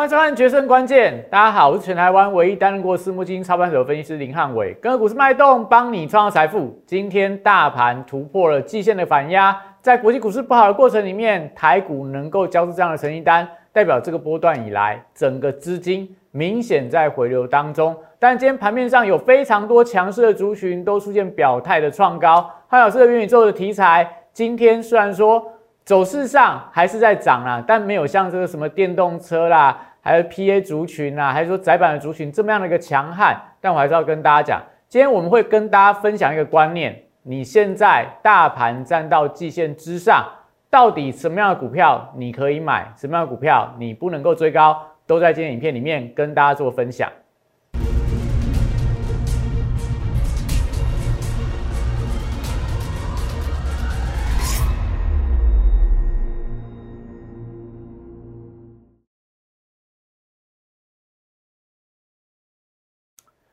欢迎收看《决胜关键》，大家好，我是全台湾唯一担任过私募基金操盘手的分析师林汉伟，跟着股市脉动，帮你创造财富。今天大盘突破了季线的反压，在国际股市不好的过程里面，台股能够交出这样的成绩单，代表这个波段以来，整个资金明显在回流当中。但今天盘面上有非常多强势的族群都出现表态的创高，汉老师的元宇宙的题材，今天虽然说走势上还是在涨啦，但没有像这个什么电动车啦。还有 PA 族群啊，还是说窄板的族群这么样的一个强悍，但我还是要跟大家讲，今天我们会跟大家分享一个观念：你现在大盘站到季线之上，到底什么样的股票你可以买，什么样的股票你不能够追高，都在今天影片里面跟大家做分享。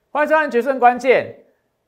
欢迎收看《决胜关键》。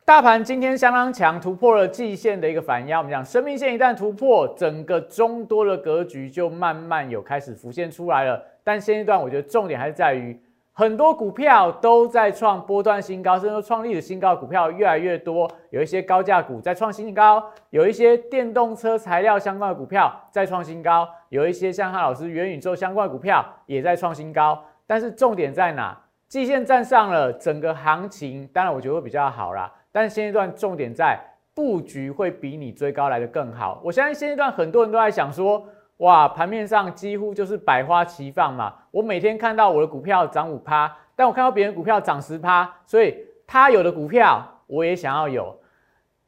大盘今天相当强，突破了季线的一个反压。我们讲生命线一旦突破，整个中多的格局就慢慢有开始浮现出来了。但现阶段，我觉得重点还是在于，很多股票都在创波段新高，甚至创历史新高。股票越来越多，有一些高价股在创新高，有一些电动车材料相关的股票在创新高，有一些像汉老师元宇宙相关的股票也在创新高。但是重点在哪？季线站上了，整个行情当然我觉得会比较好啦。但是现阶段重点在布局会比你追高来的更好。我相信现阶段很多人都在想说，哇，盘面上几乎就是百花齐放嘛。我每天看到我的股票涨五趴，但我看到别人股票涨十趴，所以他有的股票我也想要有。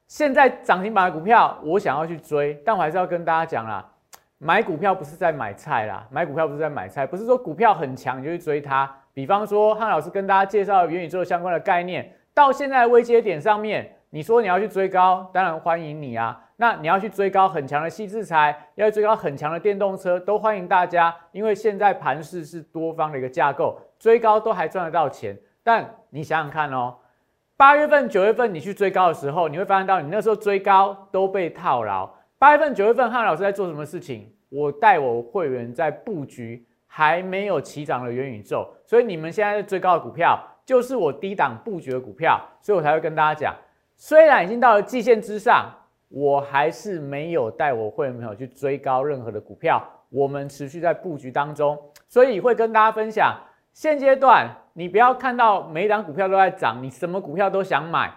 现在涨停板的股票我想要去追，但我还是要跟大家讲啦，买股票不是在买菜啦，买股票不是在买菜，不是说股票很强你就去追它。比方说，汉老师跟大家介绍元宇宙相关的概念，到现在的微接点上面，你说你要去追高，当然欢迎你啊。那你要去追高很强的细制材，要追高很强的电动车，都欢迎大家，因为现在盘势是多方的一个架构，追高都还赚得到钱。但你想想看哦，八月份、九月份你去追高的时候，你会发现到你那时候追高都被套牢。八月份、九月份，汉老师在做什么事情？我带我会员在布局。还没有起涨的元宇宙，所以你们现在在追高的股票，就是我低档布局的股票，所以我才会跟大家讲，虽然已经到了季线之上，我还是没有带我会员朋友去追高任何的股票，我们持续在布局当中，所以会跟大家分享，现阶段你不要看到每一档股票都在涨，你什么股票都想买，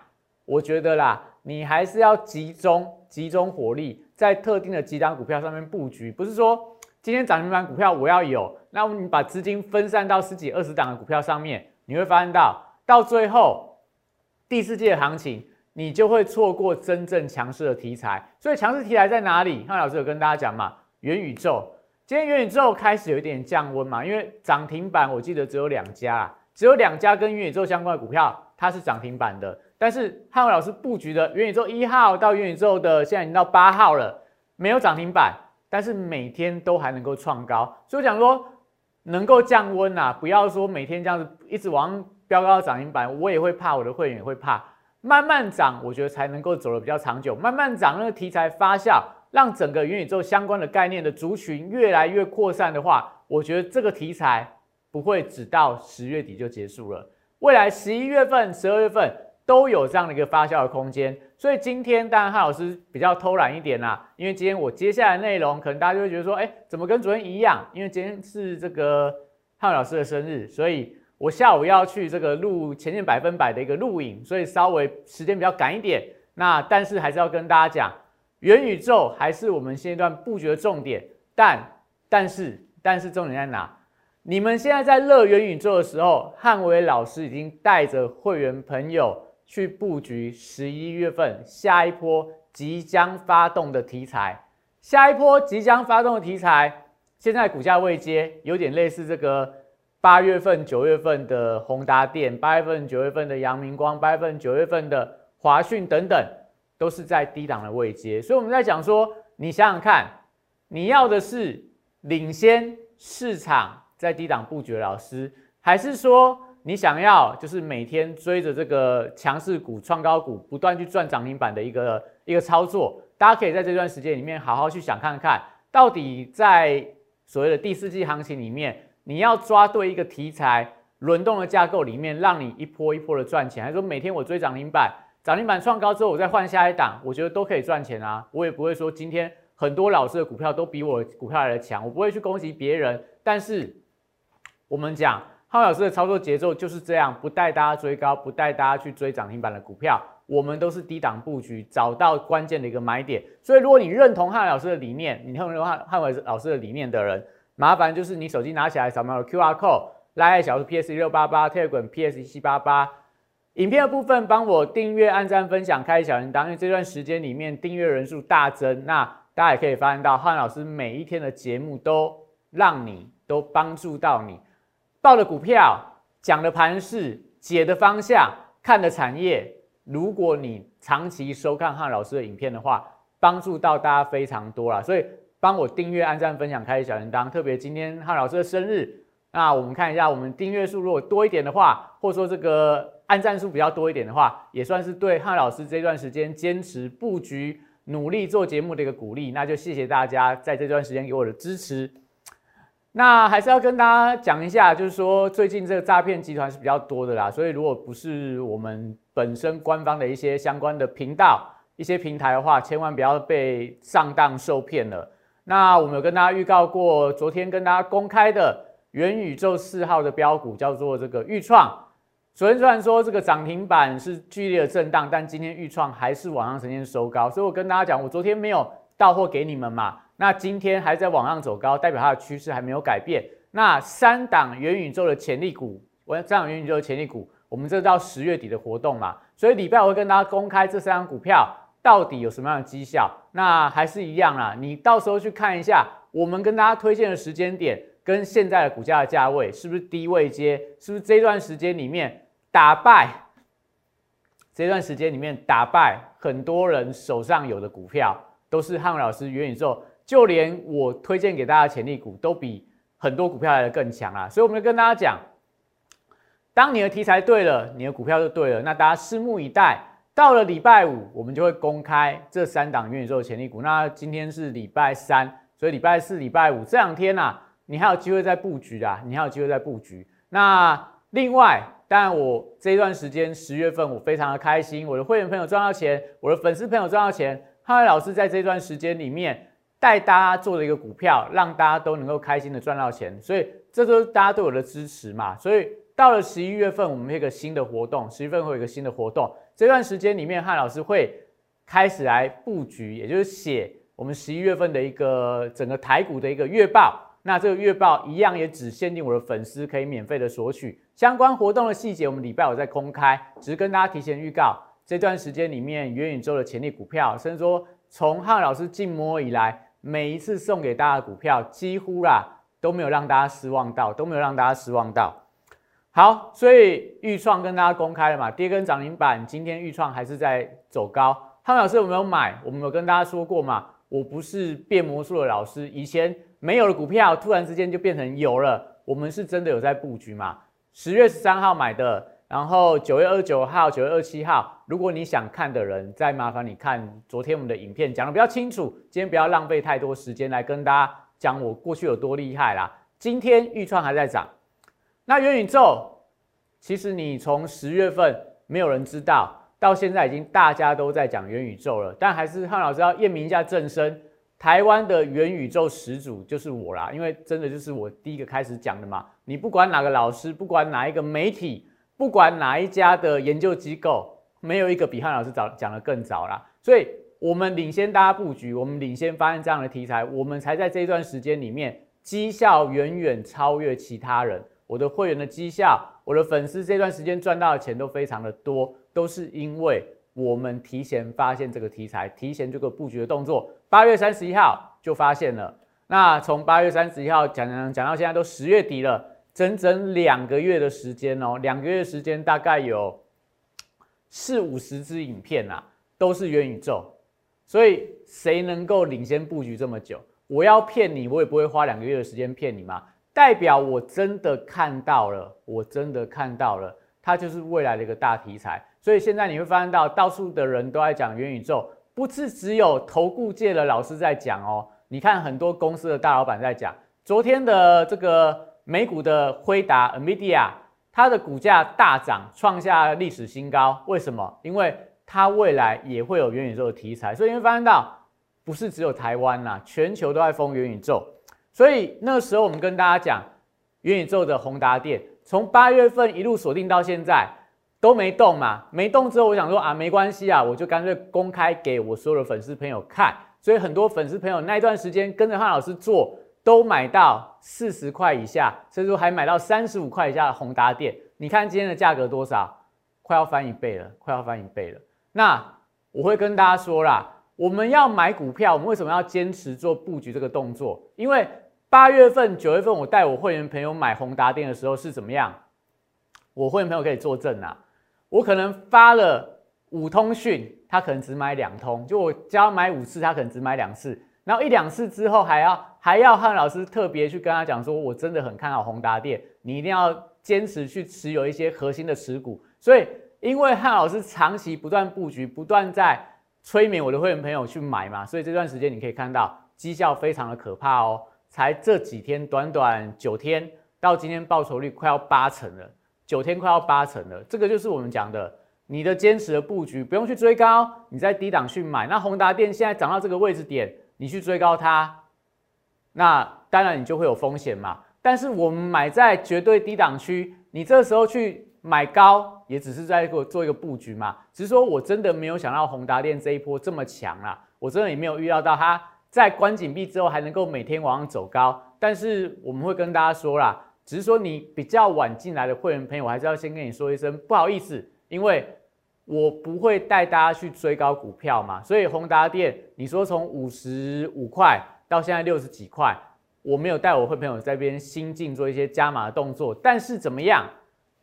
我觉得啦，你还是要集中集中火力在特定的几档股票上面布局，不是说。今天涨停板股票我要有，那我们把资金分散到十几二十档的股票上面，你会发现到到最后第四季的行情，你就会错过真正强势的题材。所以强势题材在哪里？汉老师有跟大家讲嘛，元宇宙。今天元宇宙开始有一点降温嘛，因为涨停板我记得只有两家，只有两家跟元宇宙相关的股票它是涨停板的。但是汉老师布局的元宇宙一号到元宇宙的现在已经到八号了，没有涨停板。但是每天都还能够创高，所以讲说能够降温啊，不要说每天这样子一直往飙高涨停板，我也会怕，我的会员也会怕。慢慢涨，我觉得才能够走得比较长久。慢慢涨，那个题材发酵，让整个元宇宙相关的概念的族群越来越扩散的话，我觉得这个题材不会只到十月底就结束了。未来十一月份、十二月份。都有这样的一个发酵的空间，所以今天当然汉老师比较偷懒一点啦，因为今天我接下来内容可能大家就会觉得说，哎，怎么跟昨天一样？因为今天是这个汉老师的生日，所以我下午要去这个录前线百分百的一个录影，所以稍微时间比较赶一点。那但是还是要跟大家讲，元宇宙还是我们现阶段布局的重点，但但是但是重点在哪？你们现在在乐元宇宙的时候，汉伟老师已经带着会员朋友。去布局十一月份下一波即将发动的题材，下一波即将发动的题材，现在股价未接，有点类似这个八月份、九月份的宏达电，八月份、九月份的阳明光，八月份、九月份的华讯等等，都是在低档的位阶。所以我们在讲说，你想想看，你要的是领先市场在低档布局的老师，还是说？你想要就是每天追着这个强势股、创高股，不断去赚涨停板的一个一个操作，大家可以在这段时间里面好好去想看看，到底在所谓的第四季行情里面，你要抓对一个题材，轮动的架构里面，让你一波一波的赚钱。还是说每天我追涨停板，涨停板创高之后，我再换下一档，我觉得都可以赚钱啊。我也不会说今天很多老师的股票都比我股票来的强，我不会去攻击别人。但是我们讲，浩老师的操作节奏就是这样，不带大家追高，不带大家去追涨停板的股票。我们都是低档布局，找到关键的一个买点。所以，如果你认同汉老师的理念，你认同汉汉伟老师的理念的人，麻烦就是你手机拿起来扫描 Q R code，拉爱小数 P S 六八八，Telegram P S 七八八。影片的部分帮我订阅、按赞、分享、开小铃铛，因为这段时间里面订阅人数大增，那大家也可以发现到汉老师每一天的节目都让你都帮助到你，报的股票、讲的盘势、解的方向、看的产业。如果你长期收看汉老师的影片的话，帮助到大家非常多啦。所以帮我订阅、按赞、分享、开小铃铛。特别今天汉老师的生日，那我们看一下，我们订阅数如果多一点的话，或者说这个按赞数比较多一点的话，也算是对汉老师这段时间坚持布局、努力做节目的一个鼓励。那就谢谢大家在这段时间给我的支持。那还是要跟大家讲一下，就是说最近这个诈骗集团是比较多的啦，所以如果不是我们本身官方的一些相关的频道、一些平台的话，千万不要被上当受骗了。那我们有跟大家预告过，昨天跟大家公开的元宇宙四号的标股叫做这个预创，昨天虽然说这个涨停板是剧烈的震荡，但今天预创还是往上呈现收高，所以我跟大家讲，我昨天没有到货给你们嘛。那今天还在往上走高，代表它的趋势还没有改变。那三档元宇宙的潜力股，我三档元宇宙的潜力股，我们这到十月底的活动嘛，所以礼拜我会跟大家公开这三档股票到底有什么样的绩效。那还是一样啦，你到时候去看一下，我们跟大家推荐的时间点跟现在的股价的价位是不是低位接，是不是这段时间里面打败这段时间里面打败很多人手上有的股票，都是汉老师元宇宙。就连我推荐给大家的潜力股都比很多股票来的更强啊！所以我们跟大家讲，当你的题材对了，你的股票就对了。那大家拭目以待，到了礼拜五，我们就会公开这三档元宇宙潜力股。那今天是礼拜三，所以礼拜四、礼拜五这两天呐，你还有机会在布局啊！你还有机会在布局。那另外，当然我这一段时间十月份我非常的开心，我的会员朋友赚到钱，我的粉丝朋友赚到钱。汉伟老师在这段时间里面。带大家做的一个股票，让大家都能够开心的赚到钱，所以这都是大家对我的支持嘛。所以到了十一月份，我们有一个新的活动，十一月份会有一个新的活动。这段时间里面，汉老师会开始来布局，也就是写我们十一月份的一个整个台股的一个月报。那这个月报一样也只限定我的粉丝可以免费的索取。相关活动的细节，我们礼拜五再公开，只是跟大家提前预告。这段时间里面，元宇宙的潜力股票，甚至说从汉老师进摸以来。每一次送给大家的股票，几乎啦都没有让大家失望到，都没有让大家失望到。好，所以预创跟大家公开了嘛，跌跟涨停板，今天预创还是在走高。汤老师有没有买？我们有跟大家说过嘛，我不是变魔术的老师，以前没有的股票，突然之间就变成有了，我们是真的有在布局嘛。十月十三号买的。然后九月二十九号、九月二十七号，如果你想看的人，再麻烦你看昨天我们的影片，讲的比较清楚。今天不要浪费太多时间来跟大家讲我过去有多厉害啦。今天预创还在涨，那元宇宙，其实你从十月份没有人知道，到现在已经大家都在讲元宇宙了。但还是汉老师要验明一下正身，台湾的元宇宙始祖就是我啦，因为真的就是我第一个开始讲的嘛。你不管哪个老师，不管哪一个媒体。不管哪一家的研究机构，没有一个比汉老师早讲的更早啦。所以我们领先大家布局，我们领先发现这样的题材，我们才在这一段时间里面绩效远远超越其他人。我的会员的绩效，我的粉丝这段时间赚到的钱都非常的多，都是因为我们提前发现这个题材，提前这个布局的动作。八月三十一号就发现了，那从八月三十一号讲讲讲到现在都十月底了。整整两个月的时间哦，两个月时间大概有四五十支影片啊，都是元宇宙。所以谁能够领先布局这么久？我要骗你，我也不会花两个月的时间骗你嘛。代表我真的看到了，我真的看到了，它就是未来的一个大题材。所以现在你会发现到，到处的人都在讲元宇宙，不是只有投顾界的老师在讲哦。你看很多公司的大老板在讲，昨天的这个。美股的辉达 （NVIDIA），它的股价大涨，创下历史新高。为什么？因为它未来也会有元宇宙的题材，所以你会发现到，不是只有台湾呐，全球都在封元宇宙。所以那时候我们跟大家讲，元宇宙的宏达电，从八月份一路锁定到现在。都没动嘛，没动之后，我想说啊，没关系啊，我就干脆公开给我所有的粉丝朋友看。所以很多粉丝朋友那一段时间跟着汉老师做，都买到四十块以下，甚至说还买到三十五块以下的宏达电。你看今天的价格多少？快要翻一倍了，快要翻一倍了。那我会跟大家说啦，我们要买股票，我们为什么要坚持做布局这个动作？因为八月份、九月份我带我会员朋友买宏达电的时候是怎么样？我会员朋友可以作证啊。我可能发了五通讯，他可能只买两通，就我只要买五次，他可能只买两次，然后一两次之后还要还要汉老师特别去跟他讲说，我真的很看好宏达电，你一定要坚持去持有一些核心的持股。所以因为汉老师长期不断布局，不断在催眠我的会员朋友去买嘛，所以这段时间你可以看到绩效非常的可怕哦，才这几天短短九天到今天报酬率快要八成了。九天快要八成了，这个就是我们讲的，你的坚持的布局，不用去追高，你在低档去买。那宏达电现在涨到这个位置点，你去追高它，那当然你就会有风险嘛。但是我们买在绝对低档区，你这时候去买高，也只是在给我做一个布局嘛。只是说我真的没有想到宏达电这一波这么强啦，我真的也没有预料到它在关紧闭之后还能够每天往上走高。但是我们会跟大家说啦。只是说你比较晚进来的会员朋友，我还是要先跟你说一声不好意思，因为我不会带大家去追高股票嘛。所以宏达电，你说从五十五块到现在六十几块，我没有带我会朋友在边新进做一些加码的动作。但是怎么样，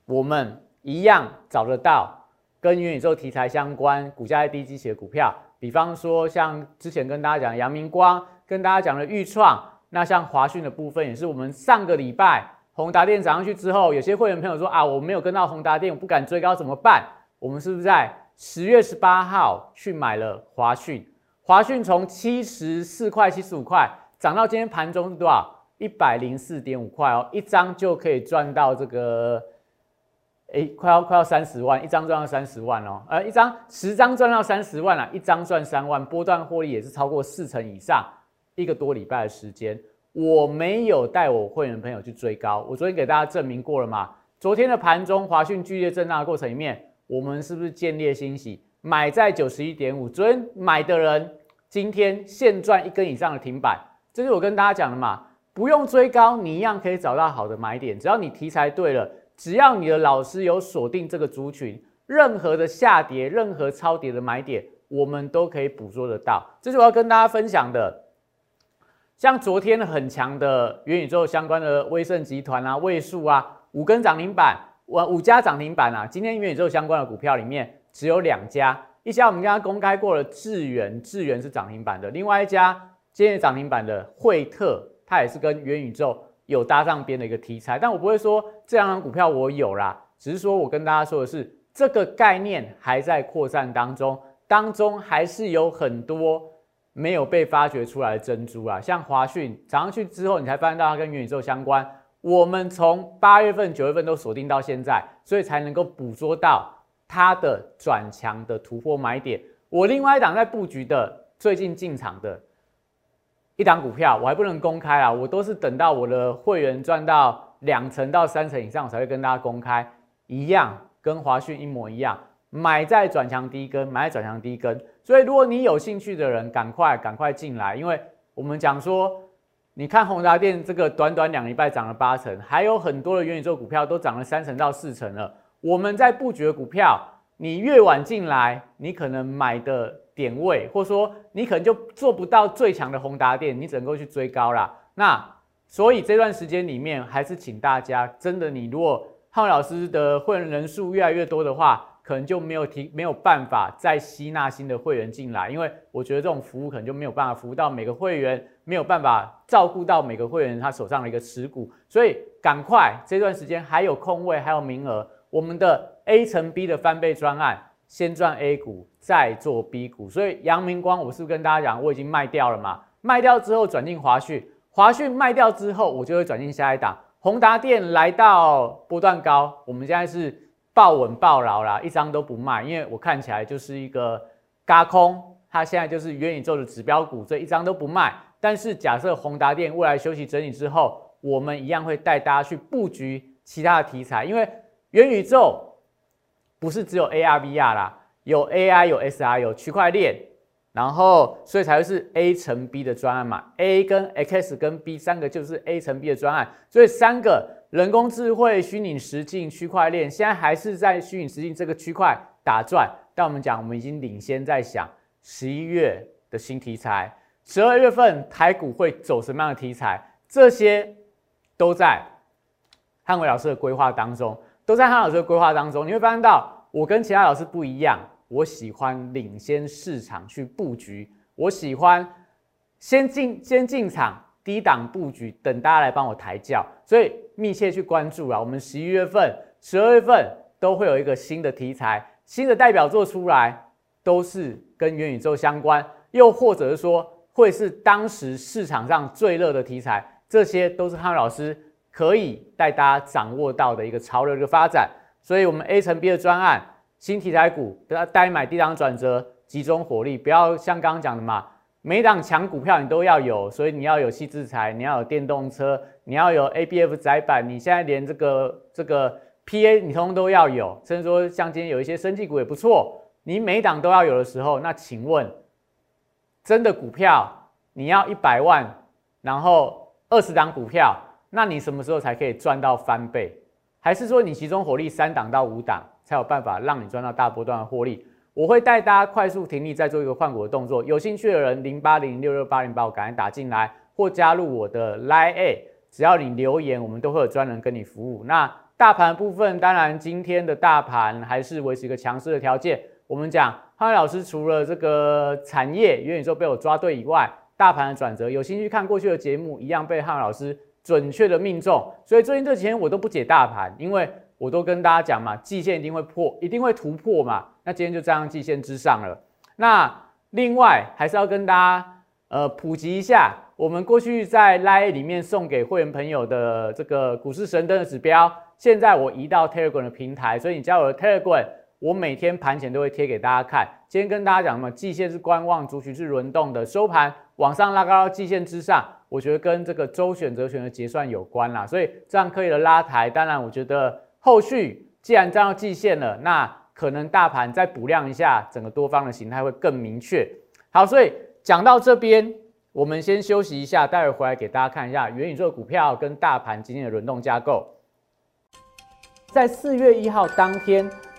我们一样找得到跟元宇宙题材相关、股价在低基期的股票，比方说像之前跟大家讲阳明光，跟大家讲的豫创，那像华讯的部分，也是我们上个礼拜。宏达电涨上去之后，有些会员朋友说啊，我没有跟到宏达电，我不敢追高怎么办？我们是不是在十月十八号去买了华讯？华讯从七十四块、七十五块涨到今天盘中是多少？一百零四点五块哦，一张就可以赚到这个，哎，快要快要三十万，一张赚到三十万哦，呃，一张十张赚到三十万了，一张赚三万，波段获利也是超过四成以上，一个多礼拜的时间。我没有带我会员朋友去追高，我昨天给大家证明过了嘛？昨天的盘中华讯剧烈震荡的过程里面，我们是不是见猎欣喜，买在九十一点五？昨天买的人，今天现赚一根以上的停板，这是我跟大家讲的嘛？不用追高，你一样可以找到好的买点，只要你题材对了，只要你的老师有锁定这个族群，任何的下跌，任何超跌的买点，我们都可以捕捉得到。这是我要跟大家分享的。像昨天很强的元宇宙相关的威盛集团啊、位数啊，五根涨停板，我五家涨停板啊。今天元宇宙相关的股票里面只有两家，一家我们刚刚公开过了，智源，智源是涨停板的。另外一家今天涨停板的惠特，它也是跟元宇宙有搭上边的一个题材。但我不会说这两张股票我有啦，只是说我跟大家说的是，这个概念还在扩散当中，当中还是有很多。没有被发掘出来的珍珠啊，像华讯涨上去之后，你才发现到它跟元宇宙相关。我们从八月份、九月份都锁定到现在，所以才能够捕捉到它的转强的突破买点。我另外一档在布局的，最近进场的一档股票，我还不能公开啊，我都是等到我的会员赚到两成到三成以上，我才会跟大家公开。一样，跟华讯一模一样。买在转强低根，买在转强低根，所以如果你有兴趣的人，赶快赶快进来，因为我们讲说，你看宏达电这个短短两礼拜涨了八成，还有很多的元宇宙股票都涨了三成到四成了。我们在布局的股票，你越晚进来，你可能买的点位，或者说你可能就做不到最强的宏达电，你只能够去追高啦。那所以这段时间里面，还是请大家真的，你如果浩老师的会员人数越来越多的话，可能就没有提没有办法再吸纳新的会员进来，因为我觉得这种服务可能就没有办法服务到每个会员，没有办法照顾到每个会员他手上的一个持股，所以赶快这段时间还有空位还有名额，我们的 A 乘 B 的翻倍专案，先赚 A 股再做 B 股，所以阳明光我是不是跟大家讲我已经卖掉了嘛？卖掉之后转进华讯，华讯卖掉之后我就会转进下一档，宏达电来到波段高，我们现在是抱稳抱牢啦，一张都不卖，因为我看起来就是一个嘎空，它现在就是元宇宙的指标股，所以一张都不卖。但是假设宏达电未来休息整理之后，我们一样会带大家去布局其他的题材，因为元宇宙不是只有 AR、VR 啦，有 AI、有 SR、有区块链。然后，所以才会是 A 乘 B 的专案嘛，A 跟 X 跟 B 三个就是 A 乘 B 的专案，所以三个人工智慧、虚拟实境、区块链，现在还是在虚拟实境这个区块打转。但我们讲，我们已经领先在想十一月的新题材，十二月份台股会走什么样的题材，这些都在汉伟老师的规划当中，都在汉老师的规划当中。你会发现到，我跟其他老师不一样。我喜欢领先市场去布局，我喜欢先进先进场低档布局，等大家来帮我抬轿，所以密切去关注啊。我们十一月份、十二月份都会有一个新的题材、新的代表作出来，都是跟元宇宙相关，又或者是说会是当时市场上最热的题材，这些都是汉老师可以带大家掌握到的一个潮流的发展。所以，我们 A 乘 B 的专案。新题材股，不要单买低档转折，集中火力，不要像刚刚讲的嘛，每档强股票你都要有，所以你要有细制材，你要有电动车，你要有 A B F 窄板，你现在连这个这个 P A 你通通都要有，甚至说像今天有一些生技股也不错，你每档都要有的时候，那请问，真的股票你要一百万，然后二十档股票，那你什么时候才可以赚到翻倍？还是说你集中火力三档到五档？才有办法让你赚到大波段的获利。我会带大家快速停利，再做一个换股的动作。有兴趣的人，零八零六六八零八，我赶紧打进来，或加入我的 Line A。只要你留言，我们都会有专人跟你服务。那大盘部分，当然今天的大盘还是维持一个强势的条件。我们讲，汉老师除了这个产业元宇宙被我抓对以外，大盘的转折，有兴趣看过去的节目，一样被汉老师准确的命中。所以最近这几天我都不解大盘，因为。我都跟大家讲嘛，季线一定会破，一定会突破嘛。那今天就站上季线之上了。那另外还是要跟大家呃普及一下，我们过去在 Line 里面送给会员朋友的这个股市神灯的指标，现在我移到 Telegram 的平台，所以你加我的 Telegram，我每天盘前都会贴给大家看。今天跟大家讲什么，季线是观望，族群是轮动的，收盘往上拉高到季线之上，我觉得跟这个周选择权的结算有关啦，所以这样可以的拉抬。当然，我觉得。后续既然站到季线了，那可能大盘再补量一下，整个多方的形态会更明确。好，所以讲到这边，我们先休息一下，待会回来给大家看一下元宇宙股票跟大盘今天的轮动架构。在四月一号当天，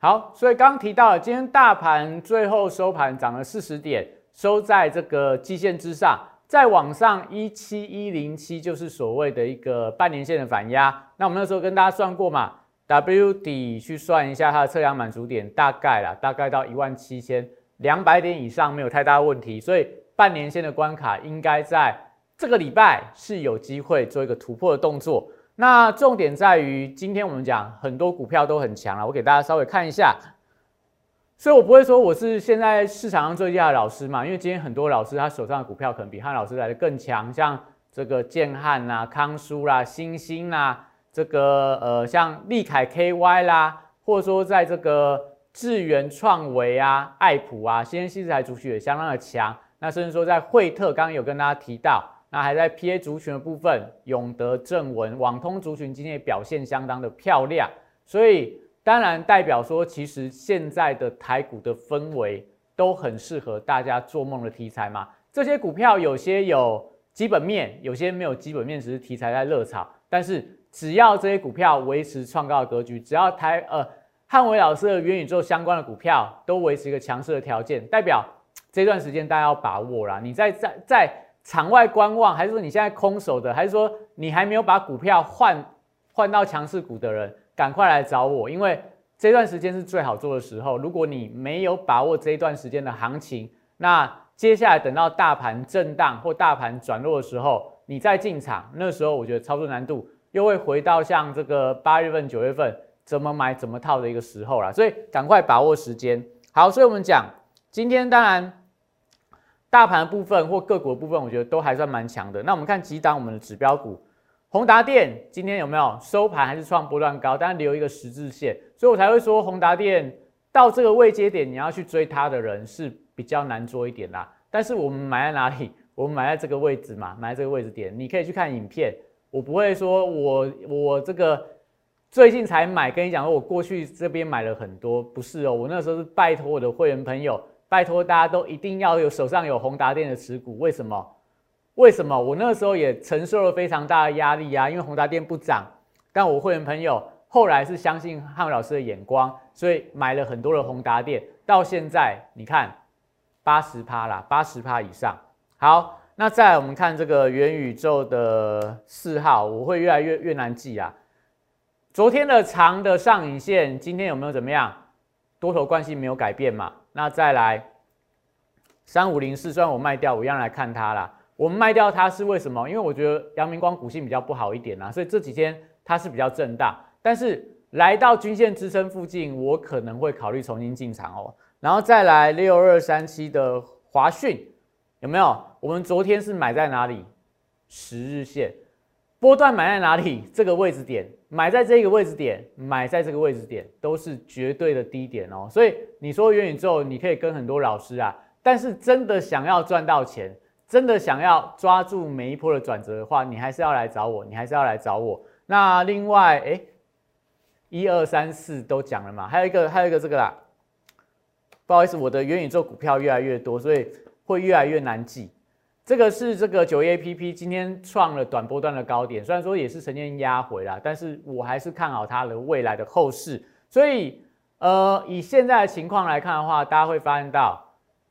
好，所以刚刚提到了，今天大盘最后收盘涨了四十点，收在这个基线之上。再往上一七一零七就是所谓的一个半年线的反压。那我们那时候跟大家算过嘛，W 底去算一下它的测量满足点，大概啦，大概到一万七千两百点以上没有太大问题。所以半年线的关卡应该在这个礼拜是有机会做一个突破的动作。那重点在于，今天我们讲很多股票都很强了，我给大家稍微看一下。所以我不会说我是现在市场上最佳的老师嘛，因为今天很多老师他手上的股票可能比汉老师来的更强，像这个建汉啦、康舒啦、新兴啦，这个呃像利凯 KY 啦，或者说在这个智源创维啊、爱普啊，先天新材族群也相当的强。那甚至说在惠特，刚刚有跟大家提到。那还在 PA 族群的部分，永德正文、网通族群今天也表现相当的漂亮，所以当然代表说，其实现在的台股的氛围都很适合大家做梦的题材嘛。这些股票有些有基本面，有些没有基本面，只是题材在热炒。但是只要这些股票维持创高的格局，只要台呃汉伟老师的元宇宙相关的股票都维持一个强势的条件，代表这段时间大家要把握啦。你在在在。场外观望，还是说你现在空手的，还是说你还没有把股票换换到强势股的人，赶快来找我，因为这段时间是最好做的时候。如果你没有把握这一段时间的行情，那接下来等到大盘震荡或大盘转弱的时候，你再进场，那时候我觉得操作难度又会回到像这个八月份、九月份怎么买怎么套的一个时候了。所以赶快把握时间。好，所以我们讲今天当然。大盘的部分或个股的部分，我觉得都还算蛮强的。那我们看几档我们的指标股，宏达电今天有没有收盘还是创波段高，但留一个十字线，所以我才会说宏达电到这个位阶点，你要去追它的人是比较难做一点啦。但是我们买在哪里？我们买在这个位置嘛，买在这个位置点，你可以去看影片。我不会说我我这个最近才买，跟你讲说我过去这边买了很多，不是哦，我那时候是拜托我的会员朋友。拜托，大家都一定要有手上有宏达电的持股。为什么？为什么？我那个时候也承受了非常大的压力啊，因为宏达电不涨。但我会员朋友后来是相信汉老师的眼光，所以买了很多的宏达电。到现在你看，八十趴啦，八十趴以上。好，那再我们看这个元宇宙的四号，我会越来越越难记啊。昨天的长的上影线，今天有没有怎么样？多头关系没有改变嘛？那再来三五零四，虽然我卖掉，我一样来看它啦。我们卖掉它是为什么？因为我觉得阳明光股性比较不好一点啊，所以这几天它是比较震荡。但是来到均线支撑附近，我可能会考虑重新进场哦。然后再来六二三七的华讯，有没有？我们昨天是买在哪里？十日线。波段买在哪里？这个位置点，买在这个位置点，买在这个位置点，都是绝对的低点哦。所以你说元宇宙，你可以跟很多老师啊，但是真的想要赚到钱，真的想要抓住每一波的转折的话，你还是要来找我，你还是要来找我。那另外，哎，一二三四都讲了嘛，还有一个，还有一个这个啦，不好意思，我的元宇宙股票越来越多，所以会越来越难记。这个是这个九 A P P 今天创了短波段的高点，虽然说也是曾经压回来，但是我还是看好它的未来的后市。所以，呃，以现在的情况来看的话，大家会发现到，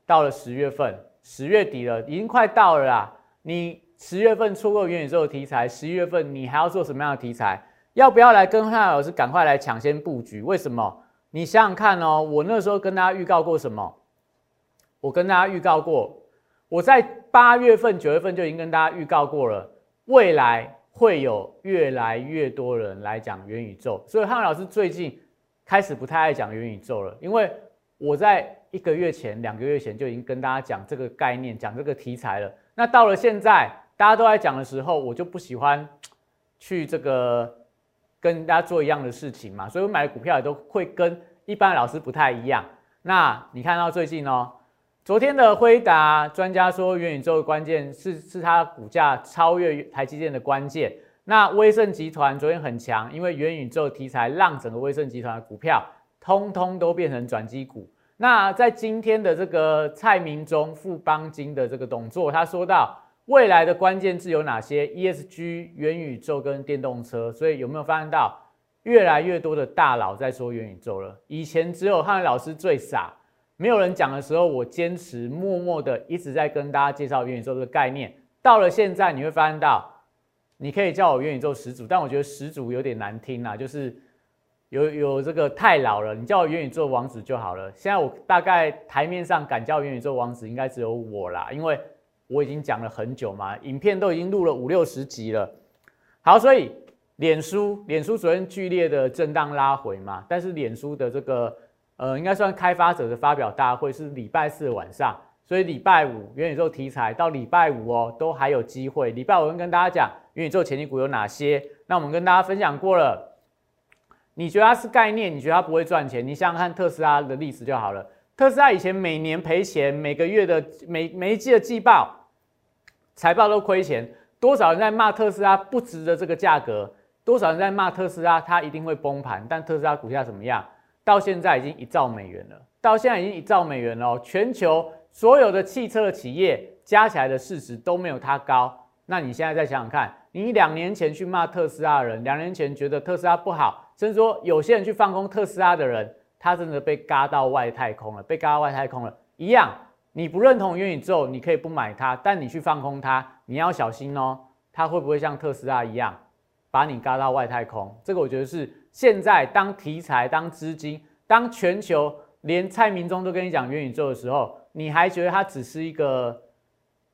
到了十月份，十月底了，已经快到了啦。你十月份错过元宇宙的题材，十一月份你还要做什么样的题材？要不要来跟汉老师赶快来抢先布局？为什么？你想想看哦，我那时候跟大家预告过什么？我跟大家预告过。我在八月份、九月份就已经跟大家预告过了，未来会有越来越多人来讲元宇宙，所以汉老师最近开始不太爱讲元宇宙了，因为我在一个月前、两个月前就已经跟大家讲这个概念、讲这个题材了。那到了现在大家都在讲的时候，我就不喜欢去这个跟大家做一样的事情嘛，所以我买的股票也都会跟一般老师不太一样。那你看到最近哦。昨天的辉达专家说，元宇宙的关键是是它股价超越台积电的关键。那威盛集团昨天很强，因为元宇宙题材让整个威盛集团的股票通通都变成转机股。那在今天的这个蔡明忠富邦金的这个动作，他说到未来的关键字有哪些？ESG、元宇宙跟电动车。所以有没有发现到越来越多的大佬在说元宇宙了？以前只有汉老师最傻。没有人讲的时候，我坚持默默的一直在跟大家介绍元宇宙这个概念。到了现在，你会发现到，你可以叫我元宇宙始祖，但我觉得始祖有点难听啊，就是有有这个太老了。你叫我元宇宙王子就好了。现在我大概台面上敢叫元宇宙王子，应该只有我啦，因为我已经讲了很久嘛，影片都已经录了五六十集了。好，所以脸书，脸书昨天剧烈的震荡拉回嘛，但是脸书的这个呃，应该算开发者的发表大会是礼拜四晚上，所以礼拜五元宇宙题材到礼拜五哦，都还有机会。礼拜五跟大家讲元宇宙前期股有哪些，那我们跟大家分享过了。你觉得它是概念？你觉得它不会赚钱？你想想看特斯拉的历史就好了。特斯拉以前每年赔钱，每个月的每每一季的季报、财报都亏钱，多少人在骂特斯拉不值得这个价格？多少人在骂特斯拉，它一定会崩盘？但特斯拉股价怎么样？到现在已经一兆美元了，到现在已经一兆美元了。全球所有的汽车企业加起来的市值都没有它高。那你现在再想想看，你两年前去骂特斯拉的人，两年前觉得特斯拉不好，甚至说有些人去放空特斯拉的人。他真的被嘎到外太空了，被嘎到外太空了。一样，你不认同元宇宙，你可以不买它，但你去放空它，你要小心哦。它会不会像特斯拉一样，把你嘎到外太空？这个我觉得是现在当题材、当资金、当全球连蔡明忠都跟你讲元宇宙的时候，你还觉得它只是一个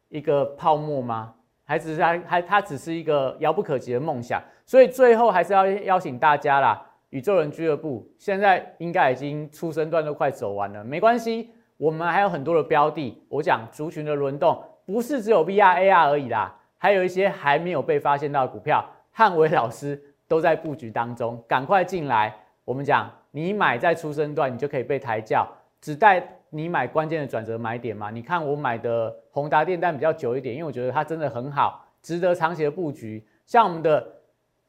一个泡沫吗？还只是还还它只是一个遥不可及的梦想？所以最后还是要邀请大家啦。宇宙人俱乐部现在应该已经出生段都快走完了，没关系，我们还有很多的标的。我讲族群的轮动，不是只有 VR、AR 而已啦，还有一些还没有被发现到的股票，汉伟老师都在布局当中，赶快进来。我们讲，你买在出生段，你就可以被抬轿，只带你买关键的转折买点嘛。你看我买的宏达电但比较久一点，因为我觉得它真的很好，值得长期的布局。像我们的。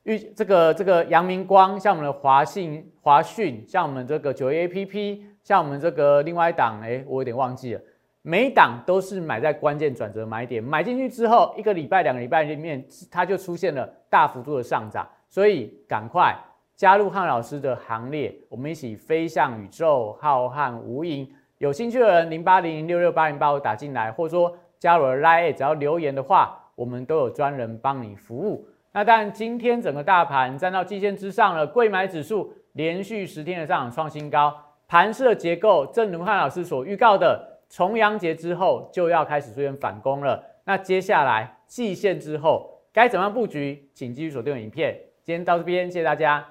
玉这个这个阳明光，像我们的华信华讯，像我们这个九 A P P，像我们这个另外一档，哎，我有点忘记了，每一档都是买在关键转折买点，买进去之后一个礼拜、两个礼拜里面，它就出现了大幅度的上涨，所以赶快加入汉老师的行列，我们一起飞向宇宙浩瀚无垠。有兴趣的人，零八零零六六八零八五打进来，或者说加入 Line，只要留言的话，我们都有专人帮你服务。那但今天整个大盘站到季线之上了，贵买指数连续十天的上涨创新高，盘势的结构正如汉老师所预告的，重阳节之后就要开始出现反攻了。那接下来季线之后该怎么样布局？请继续锁定影片。今天到这边，谢谢大家。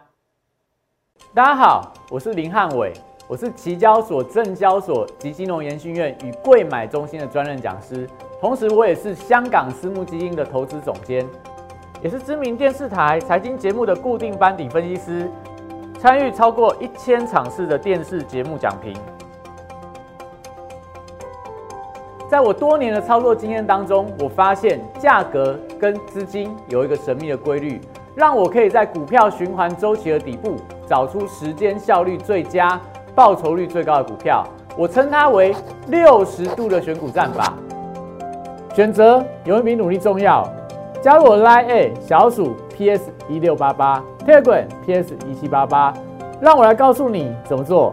大家好，我是林汉伟，我是期交所、证交所及金融研训院与贵买中心的专任讲师，同时我也是香港私募基金的投资总监。也是知名电视台财经节目的固定班底分析师，参与超过一千场次的电视节目讲评。在我多年的操作经验当中，我发现价格跟资金有一个神秘的规律，让我可以在股票循环周期的底部找出时间效率最佳、报酬率最高的股票。我称它为六十度的选股战法。选择有一比努力重要。加入我 Line A 小鼠 PS 一六八八，Telegram PS 一七八八，让我来告诉你怎么做。